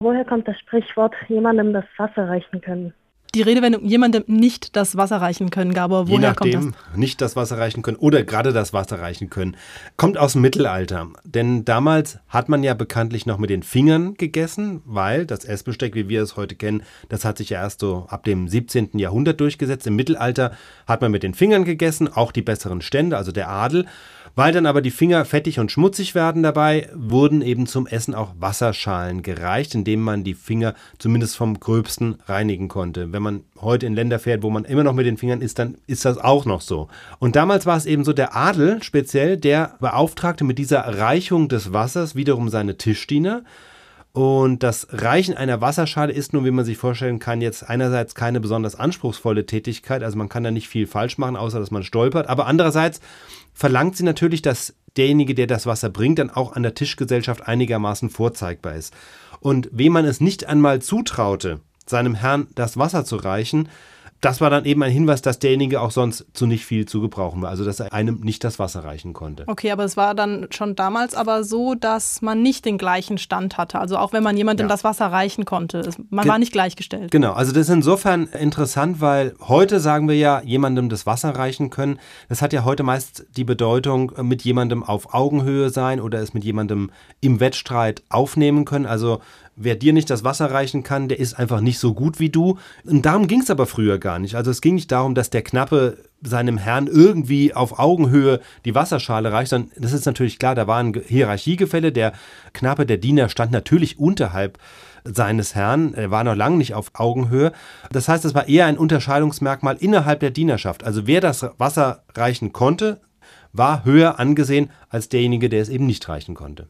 Woher kommt das Sprichwort jemandem das Wasser reichen können? Die Redewendung jemandem nicht das Wasser reichen können, Gabor, woher Je nachdem, kommt das? nicht das Wasser reichen können oder gerade das Wasser reichen können, kommt aus dem Mittelalter. Denn damals hat man ja bekanntlich noch mit den Fingern gegessen, weil das Essbesteck, wie wir es heute kennen, das hat sich ja erst so ab dem 17. Jahrhundert durchgesetzt. Im Mittelalter hat man mit den Fingern gegessen, auch die besseren Stände, also der Adel. Weil dann aber die Finger fettig und schmutzig werden dabei, wurden eben zum Essen auch Wasserschalen gereicht, indem man die Finger zumindest vom Gröbsten reinigen konnte. Wenn man heute in Länder fährt, wo man immer noch mit den Fingern isst, dann ist das auch noch so. Und damals war es eben so der Adel speziell, der beauftragte mit dieser Reichung des Wassers wiederum seine Tischdiener. Und das Reichen einer Wasserschale ist nun, wie man sich vorstellen kann, jetzt einerseits keine besonders anspruchsvolle Tätigkeit. Also man kann da nicht viel falsch machen, außer dass man stolpert. Aber andererseits verlangt sie natürlich, dass derjenige, der das Wasser bringt, dann auch an der Tischgesellschaft einigermaßen vorzeigbar ist. Und wem man es nicht einmal zutraute, seinem Herrn das Wasser zu reichen, das war dann eben ein Hinweis, dass derjenige auch sonst zu nicht viel zu gebrauchen war. Also, dass er einem nicht das Wasser reichen konnte. Okay, aber es war dann schon damals aber so, dass man nicht den gleichen Stand hatte. Also auch wenn man jemandem Ja. das Wasser reichen konnte. Man Ge- war nicht gleichgestellt. Genau, also das ist insofern interessant, weil heute sagen wir ja, jemandem das Wasser reichen können. Das hat ja heute meist die Bedeutung, äh, mit jemandem auf Augenhöhe sein oder es mit jemandem im Wettstreit aufnehmen können. Also wer dir nicht das Wasser reichen kann, der ist einfach nicht so gut wie du. Und darum ging es aber früher gar nicht. Also es ging nicht darum, dass der Knappe seinem Herrn irgendwie auf Augenhöhe die Wasserschale reicht, sondern das ist natürlich klar, da war ein Ge- Hierarchiegefälle. Der Knappe, der Diener stand natürlich unterhalb seines Herrn, er war noch lange nicht auf Augenhöhe. Das heißt, es war eher ein Unterscheidungsmerkmal innerhalb der Dienerschaft. Also wer das Wasser reichen konnte, war höher angesehen als derjenige, der es eben nicht reichen konnte.